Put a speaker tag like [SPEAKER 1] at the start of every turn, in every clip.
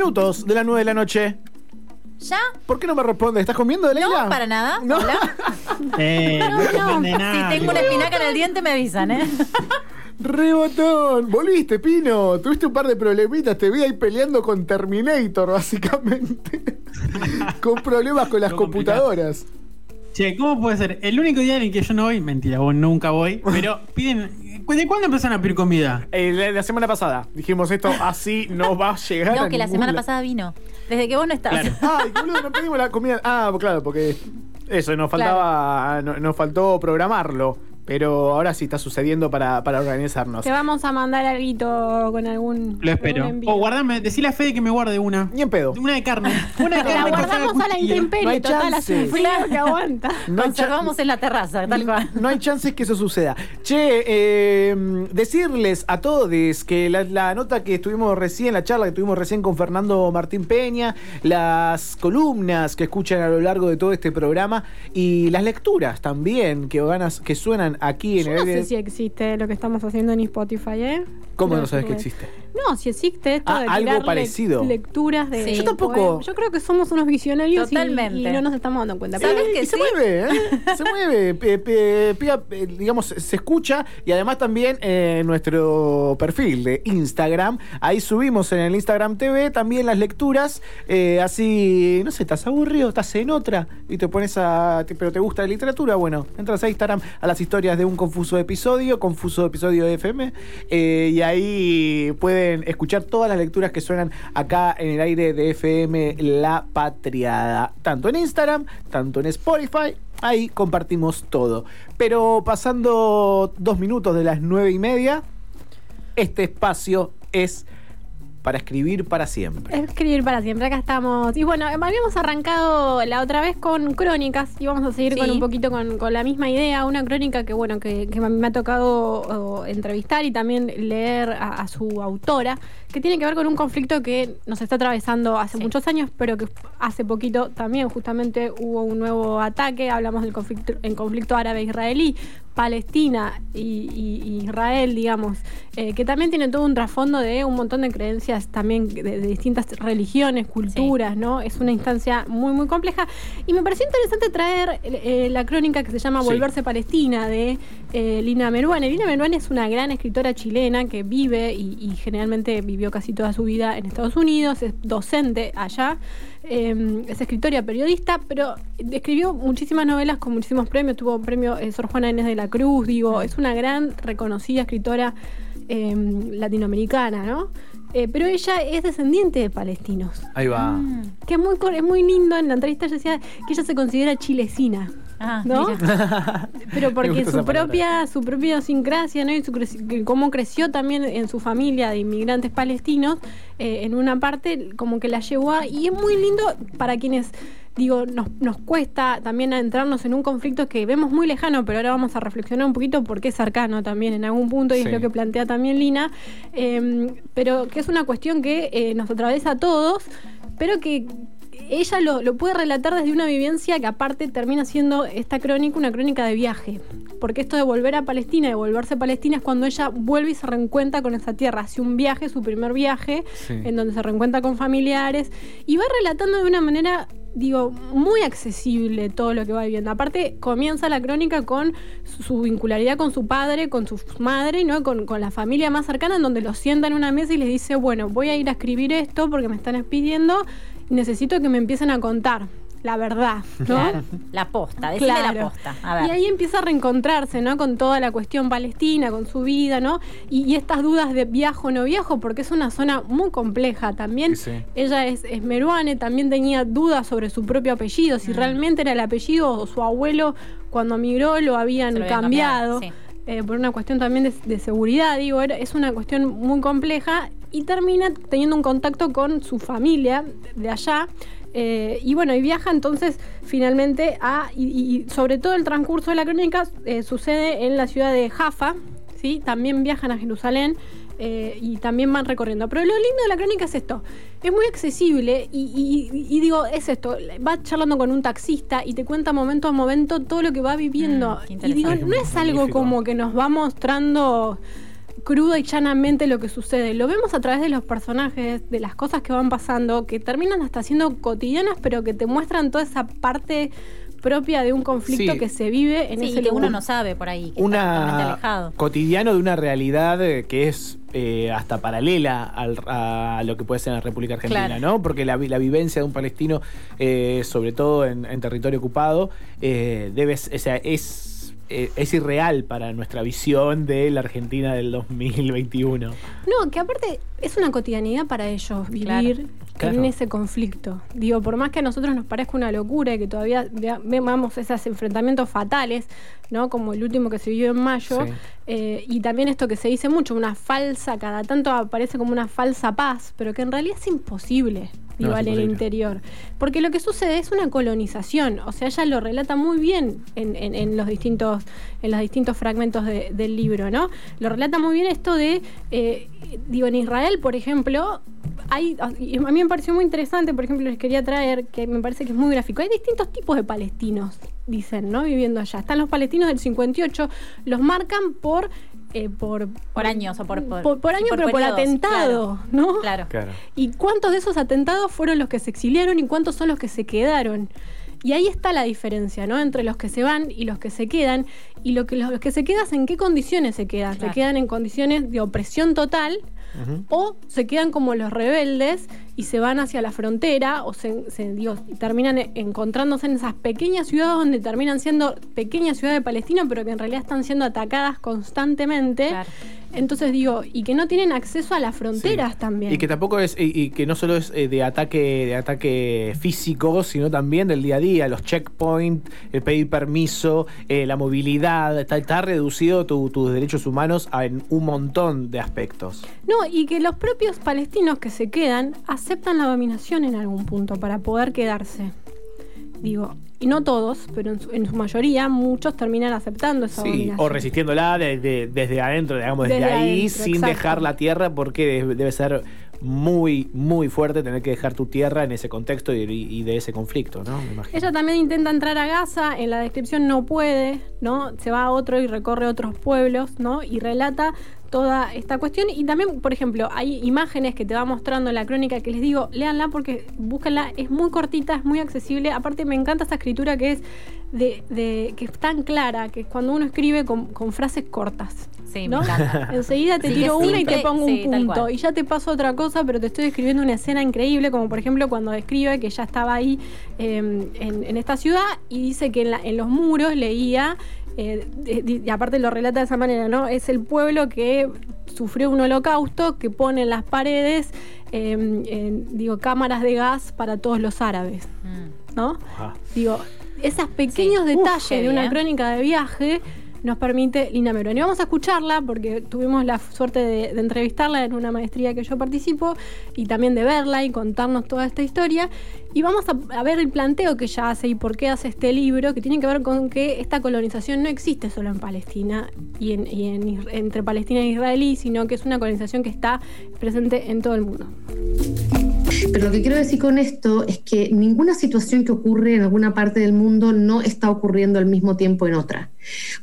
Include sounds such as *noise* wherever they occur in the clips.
[SPEAKER 1] minutos de las 9 de la noche.
[SPEAKER 2] ¿Ya?
[SPEAKER 1] ¿Por qué no me responde? ¿Estás comiendo, Leila?
[SPEAKER 2] No, para nada.
[SPEAKER 1] No.
[SPEAKER 2] Hola. *laughs*
[SPEAKER 3] Eh, no, depende de nada.
[SPEAKER 2] Si tengo una espinaca en el diente, me avisan, ¿eh? *laughs*
[SPEAKER 1] Rebotón, volviste, Pino. Tuviste un par de problemitas. Te vi ahí peleando con Terminator, básicamente. *laughs* con problemas con las
[SPEAKER 3] complicado. Che, ¿cómo puede ser? El único día en el que yo no voy, mentira, vos nunca voy, *laughs* pero piden. ¿De cuándo empezaron a pedir comida?
[SPEAKER 1] Eh, la, la semana pasada dijimos esto, así no va a llegar.
[SPEAKER 2] No,
[SPEAKER 1] a
[SPEAKER 2] que la semana pasada vino. Desde que vos no estás.
[SPEAKER 3] Claro. *laughs*
[SPEAKER 1] Ay, boludo, no pedimos la comida. Ah, claro, porque eso, nos faltaba. no- Nos faltó programarlo. Pero ahora sí está sucediendo para, para organizarnos.
[SPEAKER 4] Te vamos a mandar algo con algún.
[SPEAKER 3] Lo espero.
[SPEAKER 4] algún.
[SPEAKER 3] O guardame, decile a Fede que me guarde una.
[SPEAKER 1] Ni en pedo.
[SPEAKER 3] Una de carne. Una de *laughs*
[SPEAKER 4] la
[SPEAKER 3] carne. cortada
[SPEAKER 4] guardamos a la intemperie,
[SPEAKER 1] No hay
[SPEAKER 4] total, hace frío que *laughs* aguanta.
[SPEAKER 1] No
[SPEAKER 2] Conservamos en la terraza, tal cual.
[SPEAKER 1] no hay chances que eso suceda. Che, eh, decirles a todos que la, la nota que estuvimos recién, la charla que tuvimos recién con Fernando Martín Peña, las columnas que escuchan a lo largo de todo este programa y las lecturas también que, van a- que suenan aquí en
[SPEAKER 4] Yo
[SPEAKER 1] el
[SPEAKER 4] no sé si existe lo que estamos haciendo en Spotify, ¿eh?
[SPEAKER 1] ¿Cómo no sabes que existe?
[SPEAKER 4] No, si existe esto
[SPEAKER 1] Ah,
[SPEAKER 4] de
[SPEAKER 1] algo parecido.
[SPEAKER 4] lecturas de.
[SPEAKER 2] Sí. Yo
[SPEAKER 1] tampoco.
[SPEAKER 4] poemas. Yo creo que somos unos visionarios y-
[SPEAKER 2] Totalmente.
[SPEAKER 4] Y, no nos estamos dando cuenta.
[SPEAKER 2] ¿Sabes que
[SPEAKER 1] y se
[SPEAKER 2] sí?
[SPEAKER 1] mueve, ¿eh? Se mueve. *laughs* Pe- pe- pica, eh, digamos, se escucha y además también en nuestro perfil de Instagram. Ahí subimos en el Instagram TV también las lecturas. eh, así, no sé, estás aburrido, estás en otra y te pones a. te- pero te gusta la literatura. Bueno, entras a Instagram a las historias de un confuso episodio, confuso episodio FM. eh, y ahí escuchar todas las lecturas que suenan acá en el aire de FM La Patriada. Tanto en Instagram, tanto en Spotify. Ahí compartimos todo. Pero pasando dos minutos de las nueve y media, este espacio es para escribir para siempre.
[SPEAKER 4] Escribir para siempre, acá estamos. Y bueno, habíamos arrancado la otra vez con crónicas y vamos a seguir
[SPEAKER 2] Sí.
[SPEAKER 4] con un poquito con, con la misma idea. Una crónica que, bueno, que, que me ha tocado entrevistar y también leer a, a su autora, que tiene que ver con un conflicto que nos está atravesando hace
[SPEAKER 2] Sí.
[SPEAKER 4] muchos años, pero que hace poquito también justamente hubo un nuevo ataque. Hablamos del conflicto, el conflicto árabe-israelí. Palestina y, y- y Israel, digamos, eh, que también tiene todo un trasfondo de un montón de creencias también de, de distintas religiones, culturas, ¿no? Es una instancia muy, muy compleja. Y me pareció interesante traer eh, la crónica que se llama
[SPEAKER 1] Sí.
[SPEAKER 4] Volverse Palestina de eh, Lina Meruane. Lina Meruane es una gran escritora chilena que vive y, y generalmente vivió casi toda su vida en Estados Unidos, es docente allá. Eh, es escritora, periodista, pero escribió muchísimas novelas con muchísimos premios. Tuvo un premio eh, Sor Juana Inés de la Cruz, digo, es una gran reconocida escritora eh, latinoamericana, ¿no? Eh, pero ella es descendiente de palestinos.
[SPEAKER 1] Ahí va.
[SPEAKER 2] Mm.
[SPEAKER 4] Que es muy, es muy lindo, en la entrevista ella decía que ella se considera chilecina.
[SPEAKER 2] Ah,
[SPEAKER 4] ¿No? *laughs* Pero porque su propia, su propia idiosincrasia, ¿no? Y su que cómo creció también en su familia de inmigrantes palestinos, eh, en una parte como que la llevó a. Y es muy lindo para quienes, digo, nos, nos cuesta también adentrarnos en un conflicto que vemos muy lejano, pero ahora vamos a reflexionar un poquito porque es cercano también en algún punto, y
[SPEAKER 1] Sí.
[SPEAKER 4] es lo que plantea también Lina, eh, pero que es una cuestión que eh, nos atraviesa a todos, pero que ella lo, lo puede relatar desde una vivencia que aparte termina siendo esta crónica una crónica de viaje. Porque esto de volver a Palestina, de volverse a Palestina, es cuando ella vuelve y se reencuentra con esa tierra. Hace un viaje, su primer viaje,
[SPEAKER 1] Sí.
[SPEAKER 4] en donde se reencuentra con familiares y va relatando de una manera, digo, muy accesible todo lo que va viviendo. Aparte, comienza la crónica con su, vincularidad con su padre, con su madre, ¿no? Con, con la familia más cercana, en donde los sienta en una mesa y les dice, bueno, voy a ir a escribir esto porque me están pidiendo y necesito que me empiecen a contar la verdad, ¿no?
[SPEAKER 2] Claro, la posta, decime la
[SPEAKER 4] Claro.
[SPEAKER 2] posta. A ver.
[SPEAKER 4] Y ahí empieza a reencontrarse, ¿no? Con toda la cuestión palestina, con su vida, ¿no? Y, y estas dudas de viajo o no viajo, porque es una zona muy compleja. También
[SPEAKER 1] Sí, sí.
[SPEAKER 4] ella es, es meruane, también tenía dudas sobre su propio apellido,
[SPEAKER 2] Mm.
[SPEAKER 4] si realmente era el apellido o su abuelo cuando migró lo habían
[SPEAKER 2] Se lo habían
[SPEAKER 4] cambiado.
[SPEAKER 2] cambiado,
[SPEAKER 4] eh, por una cuestión también de, de seguridad, digo, era- es una cuestión muy compleja y termina teniendo un contacto con su familia de allá. Eh, y bueno, y viaja entonces finalmente a, y, y sobre todo el transcurso de la crónica eh, sucede en la ciudad de Jaffa, ¿sí? también viajan a Jerusalén eh, y también van recorriendo. Pero lo lindo de la crónica es esto, es muy accesible y, y- y digo, es esto, va charlando con un taxista y te cuenta momento a momento todo lo que va viviendo.
[SPEAKER 2] Mm,
[SPEAKER 4] y digo, no es algo como que nos va mostrando cruda y llanamente lo que sucede. Lo vemos a través de los personajes, de las cosas que van pasando, que terminan hasta siendo cotidianas, pero que te muestran toda esa parte propia de un conflicto
[SPEAKER 1] Sí.
[SPEAKER 4] que se vive en
[SPEAKER 2] Sí,
[SPEAKER 4] ese
[SPEAKER 2] que uno
[SPEAKER 4] lugar.
[SPEAKER 2] no sabe por ahí, que está
[SPEAKER 1] una
[SPEAKER 2] alejado.
[SPEAKER 1] cotidiano de una realidad eh, que es eh, hasta paralela al- a lo que puede ser en la República Argentina,
[SPEAKER 2] Claro.
[SPEAKER 1] ¿no? Porque la, vi- la vivencia de un palestino, eh, sobre todo en, en territorio ocupado, eh, debe, o sea, es, eh, es irreal para nuestra visión de la Argentina del 2021.
[SPEAKER 4] No, que aparte es una cotidianidad para ellos vivir
[SPEAKER 1] Claro.
[SPEAKER 4] en ese conflicto. Digo, por más que a nosotros nos parezca una locura y que todavía vea- veamos esos enfrentamientos fatales, ¿no? Como el último que se vivió en mayo,
[SPEAKER 1] Sí.
[SPEAKER 4] Eh, y también esto que se dice mucho, una falsa, cada tanto aparece como una falsa paz, pero que en realidad es imposible. Digo,
[SPEAKER 1] No, es
[SPEAKER 4] en el interior. Porque lo que sucede es una colonización. O sea, ella lo relata muy bien en, en- en los distintos, en los distintos fragmentos de- del libro, ¿no? Lo relata muy bien esto de, eh, digo, en Israel, por ejemplo, hay, a mí me pareció muy interesante, por ejemplo, les quería traer, que me parece que es muy gráfico, hay distintos tipos de palestinos, dicen, ¿no? Viviendo allá. Están los palestinos del 58, los marcan por... eh, por,
[SPEAKER 2] Por años o por- por-
[SPEAKER 4] por, año,
[SPEAKER 2] sí, por
[SPEAKER 4] pero por atentado, ¿no?
[SPEAKER 2] Claro.
[SPEAKER 1] Claro.
[SPEAKER 4] ¿Y cuántos de esos atentados fueron los que se exiliaron y cuántos son los que se quedaron? Y ahí está la diferencia, ¿no? Entre los que se van y los que se quedan. Y lo que, los que se quedan, ¿en qué condiciones se quedan?
[SPEAKER 2] Claro.
[SPEAKER 4] Se quedan en condiciones de opresión total O se quedan como los rebeldes y se van hacia la frontera o se, se- digo, terminan e- encontrándose en esas pequeñas ciudades donde terminan siendo pequeñas ciudades de Palestina, pero que en realidad están siendo atacadas constantemente.
[SPEAKER 2] Claro.
[SPEAKER 4] Entonces digo, y que no tienen acceso a las fronteras
[SPEAKER 1] Sí.
[SPEAKER 4] también.
[SPEAKER 1] Y que tampoco es, y, y que no solo es eh, de ataque, de ataque físico, sino también del día a día, los checkpoints, el pedir permiso, eh, la movilidad, está, está reducido tu- tus derechos humanos a- en un montón de aspectos.
[SPEAKER 4] No, y que los propios palestinos que se quedan aceptan la dominación en algún punto para poder quedarse. Digo, y no todos, pero en su, en su mayoría muchos terminan aceptando esa
[SPEAKER 1] Sí, o resistiéndola de- de- desde adentro, digamos, desde,
[SPEAKER 4] Desde
[SPEAKER 1] ahí,
[SPEAKER 4] adentro,
[SPEAKER 1] sin
[SPEAKER 4] exacto.
[SPEAKER 1] dejar la tierra, porque de- debe ser muy, muy fuerte tener que dejar tu tierra en ese contexto y, y de ese conflicto, ¿no? Me imagino.
[SPEAKER 4] Ella también intenta entrar a Gaza, en la descripción no puede, ¿no? Se va a otro y recorre otros pueblos, ¿no? Y relata toda esta cuestión. Y también, por ejemplo, hay imágenes que te va mostrando la crónica que les digo, léanla porque búsquenla, es muy cortita, es muy accesible. Aparte me encanta esta escritura que es de, de- que es tan clara, que es cuando uno escribe con, con frases cortas.
[SPEAKER 2] Sí,
[SPEAKER 4] ¿no?
[SPEAKER 2] me encanta.
[SPEAKER 4] Enseguida te
[SPEAKER 2] Sí,
[SPEAKER 4] tiro una y te pongo
[SPEAKER 2] sí,
[SPEAKER 4] un punto. Y ya te paso otra cosa, pero te estoy describiendo una escena increíble, como por ejemplo cuando describe que ya estaba ahí eh, en, en esta ciudad y dice que en, la- en los muros leía, eh, y aparte lo relata de esa manera, ¿no? Es el pueblo que sufrió un holocausto, que pone en las paredes, eh, en, digo, cámaras de gas para todos los árabes,
[SPEAKER 2] Mm.
[SPEAKER 4] ¿no? Digo, esos pequeños
[SPEAKER 2] Sí.
[SPEAKER 4] Detalles de una crónica de viaje nos permite Lina Meroni. Y vamos a escucharla porque tuvimos la suerte de, entrevistarla en una maestría que yo participo y también de verla y contarnos toda esta historia. Y vamos a, ver el planteo que ella hace y por qué hace este libro, que tiene que ver con que esta colonización no existe solo en Palestina y, entre Palestina e Israelí, sino que es una colonización que está presente en todo el mundo.
[SPEAKER 5] Pero lo que quiero decir con esto es que ninguna situación que ocurre en alguna parte del mundo no está ocurriendo al mismo tiempo en otra.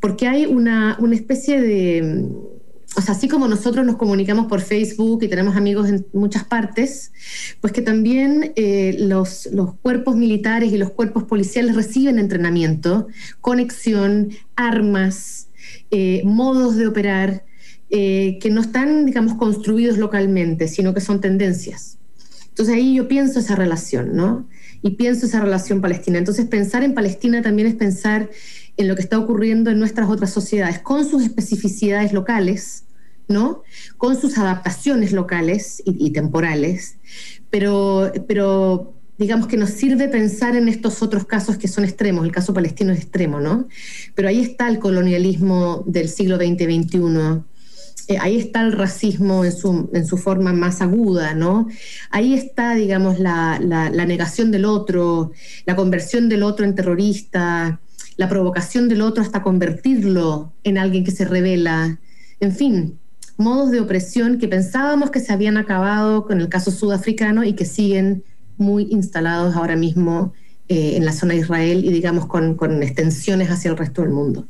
[SPEAKER 5] Porque hay una, especie de... O sea, así como nosotros nos comunicamos por Facebook y tenemos amigos en muchas partes, pues que también eh, los, los cuerpos militares y los cuerpos policiales reciben entrenamiento, conexión, armas, eh, modos de operar, eh, que no están, digamos, construidos localmente, sino que son tendencias. Entonces ahí yo pienso esa relación, ¿no? Y pienso esa relación palestina. Entonces pensar en Palestina también es pensar en lo que está ocurriendo en nuestras otras sociedades, con sus especificidades locales, ¿no? Con sus adaptaciones locales y, temporales, pero, pero digamos que nos sirve pensar en estos otros casos que son extremos, el caso palestino es extremo, ¿no? Pero ahí está el colonialismo del siglo XX-XXI, eh, ahí está el racismo en su, forma más aguda, ¿no? Ahí está, digamos, la negación del otro, la conversión del otro en terrorista, la provocación del otro hasta convertirlo en alguien que se revela, en fin, modos de opresión que pensábamos que se habían acabado con el caso sudafricano y que siguen muy instalados ahora mismo eh, en la zona de Israel y digamos con, con extensiones hacia el resto del mundo.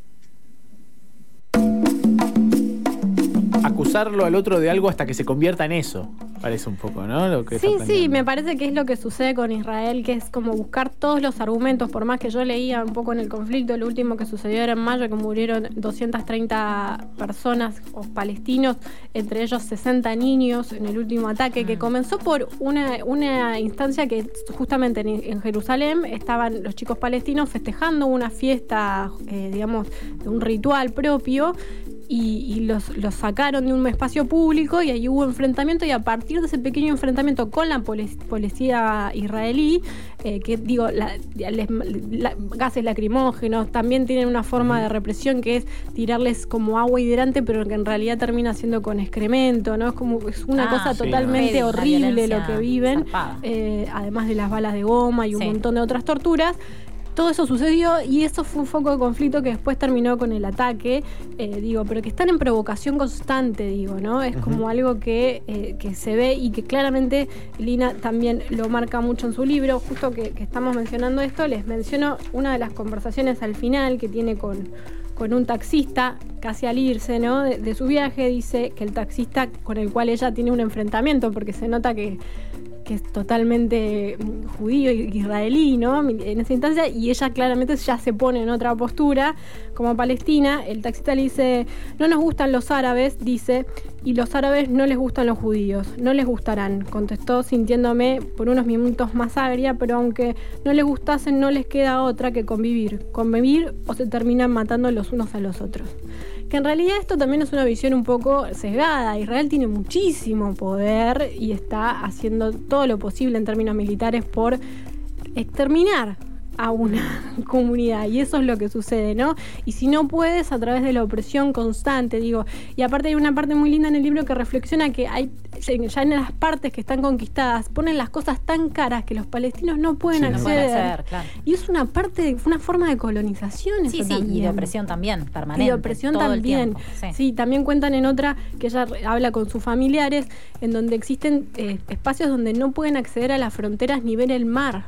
[SPEAKER 1] Acusarlo al otro de algo hasta que se convierta en eso. Parece un poco, ¿no? Lo que
[SPEAKER 4] sí, sí, me parece que es lo que sucede con Israel, que es como buscar todos los argumentos, por más que yo leía un poco en el conflicto, lo último que sucedió era en mayo, que murieron 230 personas o palestinos, entre ellos 60 niños en el último ataque, que mm. comenzó por una, una instancia que justamente en, Jerusalén estaban los chicos palestinos festejando una fiesta, eh, digamos, de un ritual propio, y, los, los, sacaron de un espacio público y ahí hubo enfrentamiento y a partir de ese pequeño enfrentamiento con la policía israelí, eh, que digo, gases lacrimógenos, también tienen una forma de represión que es tirarles como agua hidrante, pero que en realidad termina siendo con excremento, ¿no? Es como es una ah, cosa totalmente horrible lo que viven, eh, además de las balas de goma y un montón de otras torturas todo eso sucedió y eso fue un foco de conflicto que después terminó con el ataque, eh, digo, pero que están en provocación constante, digo, ¿no? Es como algo que, eh, que, se ve y que claramente Lina también lo marca mucho en su libro, justo que, estamos mencionando esto, les menciono una de las conversaciones al final que tiene con, con un taxista, casi al irse ¿no? de, de, su viaje, dice que el taxista con el cual ella tiene un enfrentamiento, porque se nota que que es totalmente mm, judío israelí, ¿no? En esa instancia, y ella claramente ya se pone en otra postura, como palestina. El taxista le dice, no nos gustan los árabes, dice, y los árabes no les gustan los judíos, no les gustarán, contestó sintiéndome por unos minutos más agria, pero aunque no les gustasen, no les queda otra que convivir, convivir o se terminan matando los unos a los otros que en realidad esto también es una visión un poco sesgada. Israel tiene muchísimo poder y está haciendo todo lo posible en términos militares por exterminar a una *laughs* comunidad y eso es lo que sucede, ¿no? Y si no puedes a través de la opresión constante, digo, y aparte hay una parte muy linda en el libro que reflexiona que hay ya en las partes que están conquistadas ponen las cosas tan caras que los palestinos no pueden acceder. Y es una parte, una forma de colonización.
[SPEAKER 2] Sí, sí, y de opresión también, permanente.
[SPEAKER 4] Y de opresión también. Sí. también cuentan en otra que ella habla con sus familiares, en donde existen eh, espacios donde no pueden acceder a las fronteras ni ver el mar.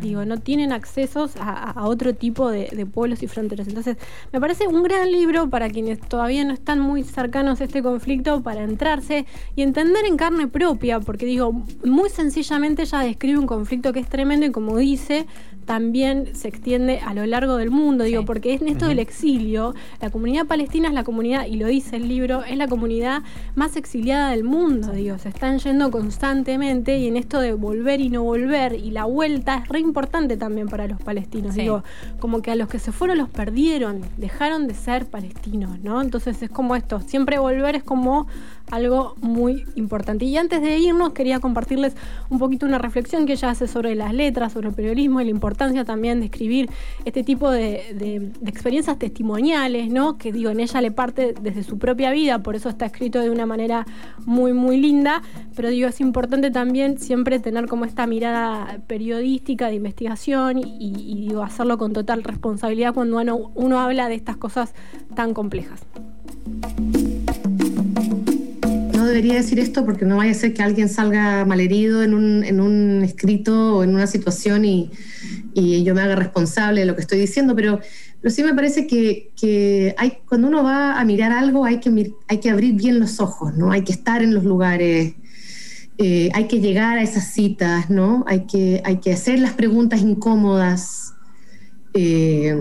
[SPEAKER 4] Digo, no tienen accesos a, otro tipo de, pueblos y fronteras. Entonces, me parece un gran libro para quienes todavía no están muy cercanos a este conflicto, para entrarse y entender en carne propia, porque digo, muy sencillamente ella describe un conflicto que es tremendo y como dice, también se extiende a lo largo del mundo, digo, porque en esto del exilio, la comunidad palestina es la comunidad, y lo dice el libro, es la comunidad más exiliada del mundo, digo, se están yendo constantemente y en esto de volver y no volver y la vuelta es re importante también para los palestinos, digo, como que a los que se fueron los perdieron, dejaron de ser palestinos, ¿no? Entonces es como esto, siempre volver es como algo muy importante. Y antes de irnos, quería compartirles un poquito una reflexión que ella hace sobre las letras, sobre el periodismo y la importancia también de escribir este tipo de, experiencias testimoniales, ¿no? Que digo, en ella le parte desde su propia vida, por eso está escrito de una manera muy, muy linda, pero digo, es importante también siempre tener como esta mirada periodística de investigación y, digo, hacerlo con total responsabilidad cuando uno habla de estas cosas tan complejas
[SPEAKER 5] debería decir esto porque no vaya a ser que alguien salga malherido en un, en un escrito o en una situación y, yo me haga responsable de lo que estoy diciendo, pero, pero sí me parece que, que hay, cuando uno va a mirar algo hay que, hay que abrir bien los ojos, ¿no? Hay que estar en los lugares, eh, hay que llegar a esas citas, ¿no? Hay que, hay que hacer las preguntas incómodas eh,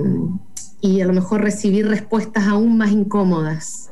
[SPEAKER 5] y a lo mejor recibir respuestas aún más incómodas.